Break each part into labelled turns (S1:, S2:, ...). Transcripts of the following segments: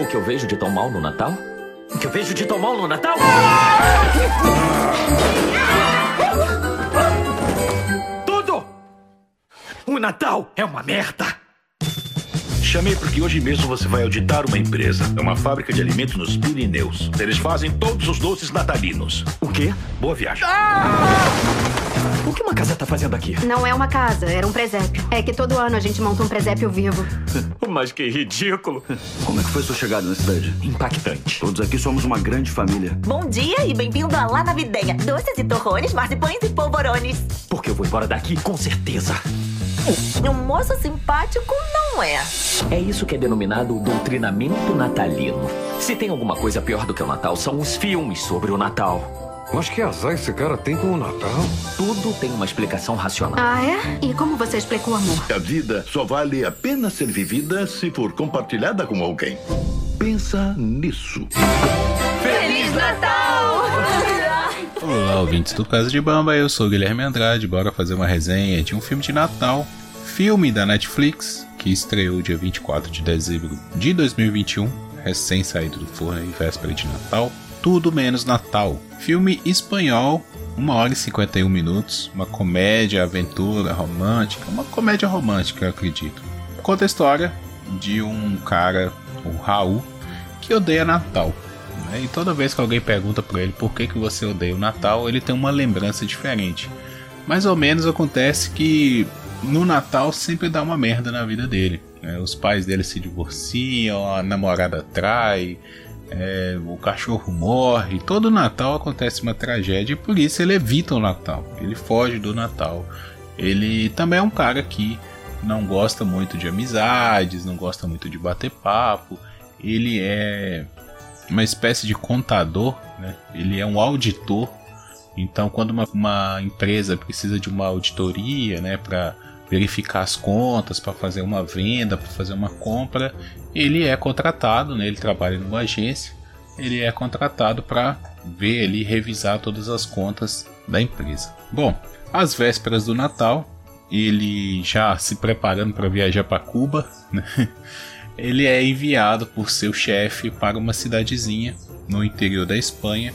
S1: O que eu vejo de tão mal no Natal? O que eu vejo de tão mal no Natal? Tudo! O Natal é uma merda!
S2: Chamei porque hoje mesmo você vai auditar uma empresa. É uma fábrica de alimentos nos Pirineus. Eles fazem todos os doces natalinos.
S1: O quê?
S2: Boa viagem.
S1: O que uma casa tá fazendo aqui?
S3: Não é uma casa, era um presépio. É que todo ano a gente monta um presépio vivo.
S1: Mas que ridículo!
S4: Como é que foi sua chegada na cidade?
S1: Impactante.
S4: Todos aqui somos uma grande família.
S5: Bom dia e bem-vindo a Lá na Videia. Doces e torrões, marcipões e polvorones.
S1: Porque eu vou embora daqui com certeza.
S5: Um moço simpático não é.
S1: É isso que é denominado o doutrinamento natalino. Se tem alguma coisa pior do que o Natal, são os filmes sobre o Natal.
S6: Mas que azar esse cara tem com o Natal?
S1: Tudo tem uma explicação racional.
S3: Ah, é? E como você explica o amor?
S2: A vida só vale a pena ser vivida se for compartilhada com alguém. Pensa nisso.
S5: Feliz Natal!
S7: Olá, ouvintes do Casa de Bamba, eu sou o Guilherme Andrade, bora fazer uma resenha de um filme de Natal, filme da Netflix, que estreou dia 24 de dezembro de 2021, recém saído do forno em véspera de Natal, Tudo Menos Natal. Filme espanhol, 1 hora e 51 minutos, uma comédia, aventura, romântica, uma comédia romântica, eu acredito. Conta a história de um cara, o Raul, que odeia Natal. né? E toda vez que alguém pergunta pra ele por que, que você odeia o Natal, ele tem uma lembrança diferente. Mais ou menos acontece que no Natal sempre dá uma merda na vida dele. né? Os pais dele se divorciam, a namorada trai, é, o cachorro morre. Todo Natal acontece uma tragédia e por isso ele evita o Natal. Ele foge do Natal. Ele também é um cara que não gosta muito de amizades, não gosta muito de bater papo. Ele é uma espécie de contador, né? ele é um auditor. Então, quando uma, uma empresa precisa de uma auditoria né, para verificar as contas, para fazer uma venda, para fazer uma compra, ele é contratado, né? ele trabalha numa agência, ele é contratado para ver ali, revisar todas as contas da empresa. Bom, às vésperas do Natal, ele já se preparando para viajar para Cuba, né? ele é enviado por seu chefe para uma cidadezinha no interior da Espanha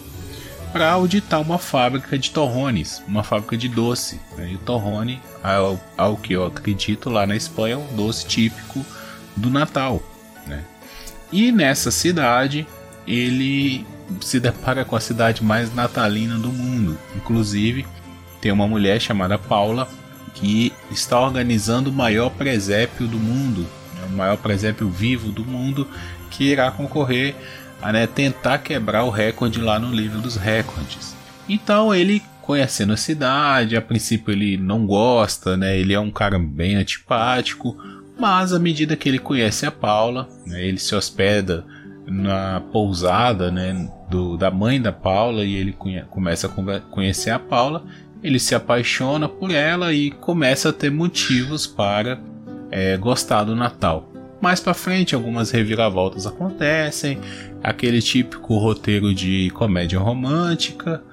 S7: para auditar uma fábrica de torrones, uma fábrica de doce. né? E o torrone, ao, ao que eu acredito, lá na Espanha é um doce típico do Natal. né? E nessa cidade ele se depara com a cidade mais natalina do mundo. Inclusive, tem uma mulher chamada Paula que está organizando o maior presépio do mundo, né, o maior presépio vivo do mundo, que irá concorrer a né, tentar quebrar o recorde lá no livro dos recordes. Então ele conhecendo a cidade, a princípio ele não gosta, né? Ele é um cara bem antipático, mas à medida que ele conhece a Paula, né, ele se hospeda na pousada, né, do, da mãe da Paula e ele começa a conhecer a Paula, ele se apaixona por ela e começa a ter motivos para é, gostar do Natal. Mais para frente, algumas reviravoltas acontecem, aquele típico roteiro de comédia romântica,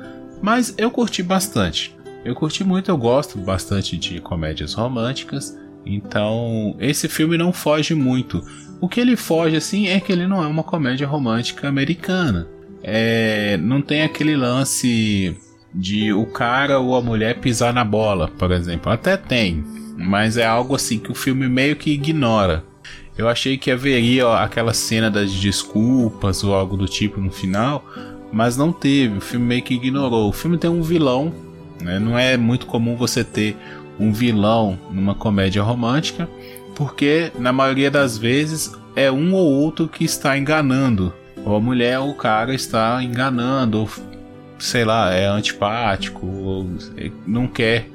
S7: mas eu curti bastante. Eu curti muito, eu gosto bastante de comédias românticas, então esse filme não foge muito. O que ele foge assim é que ele não é uma comédia romântica americana. É, não tem aquele lance de o cara ou a mulher pisar na bola, por exemplo. Até tem, mas é algo assim que o filme meio que ignora. Eu achei que haveria ó, aquela cena das desculpas ou algo do tipo no final, mas não teve. O filme meio que ignorou. O filme tem um vilão, né? não é muito comum você ter um vilão numa comédia romântica, porque na maioria das vezes é um ou outro que está enganando. Ou a mulher ou o cara está enganando, ou sei lá, é antipático, ou não quer.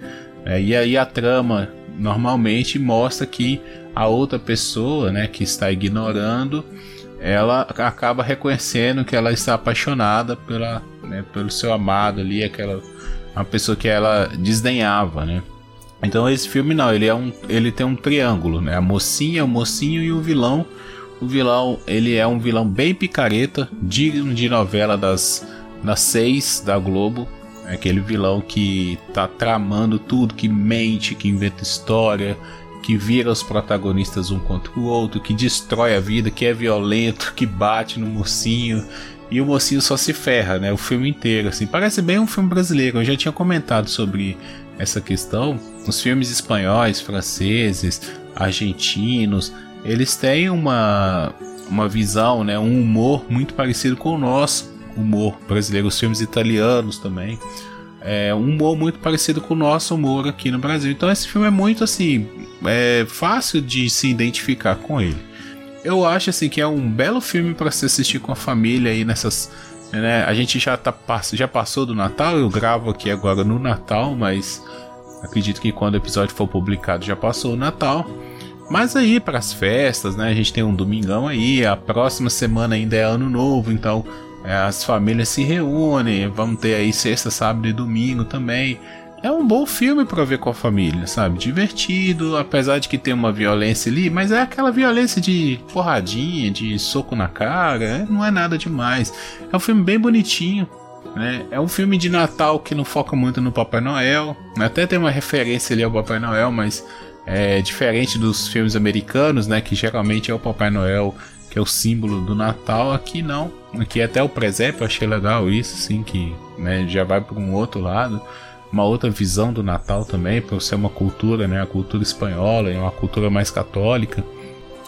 S7: né? e aí a trama normalmente mostra que a outra pessoa, né, que está ignorando, ela acaba reconhecendo que ela está apaixonada pela, né, pelo seu amado ali, aquela uma pessoa que ela desdenhava, né? Então esse filme não, ele é um, ele tem um triângulo, né? A mocinha, o mocinho e o vilão. O vilão, ele é um vilão bem picareta, digno de novela das das seis da Globo. É aquele vilão que tá tramando tudo, que mente, que inventa história, que vira os protagonistas um contra o outro, que destrói a vida, que é violento, que bate no mocinho. E o mocinho só se ferra, né? O filme inteiro, assim. Parece bem um filme brasileiro. Eu já tinha comentado sobre essa questão. Os filmes espanhóis, franceses, argentinos, eles têm uma, uma visão, né? Um humor muito parecido com o nosso humor brasileiro. Os filmes italianos também. É um humor muito parecido com o nosso humor aqui no Brasil. Então esse filme é muito assim é fácil de se identificar com ele. Eu acho assim que é um belo filme para se assistir com a família aí nessas. Né? A gente já, tá, já passou do Natal, eu gravo aqui agora no Natal, mas acredito que quando o episódio for publicado já passou o Natal. Mas aí para as festas, né? A gente tem um domingão aí, a próxima semana ainda é ano novo, então as famílias se reúnem, vamos ter aí sexta, sábado e domingo também é um bom filme para ver com a família, sabe? Divertido, apesar de que tem uma violência ali, mas é aquela violência de porradinha, de soco na cara, é, não é nada demais. É um filme bem bonitinho, né? É um filme de Natal que não foca muito no Papai Noel, até tem uma referência ali ao Papai Noel, mas é diferente dos filmes americanos, né? Que geralmente é o Papai Noel que é o símbolo do Natal. Aqui não, aqui até o presépio, eu achei legal isso, assim, que né, já vai para um outro lado uma outra visão do Natal também, por ser uma cultura, né, a cultura espanhola, é uma cultura mais católica.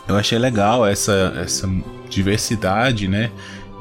S7: Eu achei legal essa, essa diversidade, né?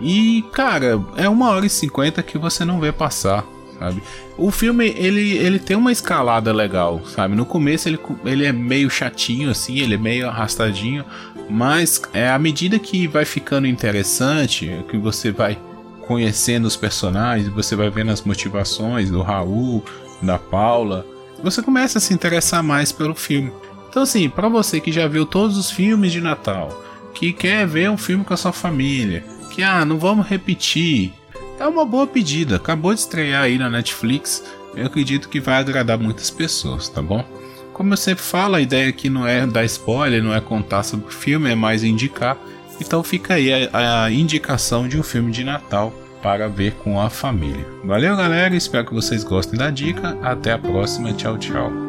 S7: E, cara, é uma hora e cinquenta que você não vê passar, sabe? O filme, ele, ele tem uma escalada legal, sabe? No começo ele, ele é meio chatinho, assim, ele é meio arrastadinho, mas é à medida que vai ficando interessante, que você vai conhecendo os personagens, você vai vendo as motivações do Raul, da Paula, você começa a se interessar mais pelo filme. Então, assim, para você que já viu todos os filmes de Natal, que quer ver um filme com a sua família, que ah, não vamos repetir, é uma boa pedida. Acabou de estrear aí na Netflix, eu acredito que vai agradar muitas pessoas, tá bom? Como eu sempre falo, a ideia aqui não é dar spoiler, não é contar sobre o filme, é mais indicar. Então fica aí a, a indicação de um filme de Natal para ver com a família. Valeu, galera. Espero que vocês gostem da dica. Até a próxima. Tchau, tchau.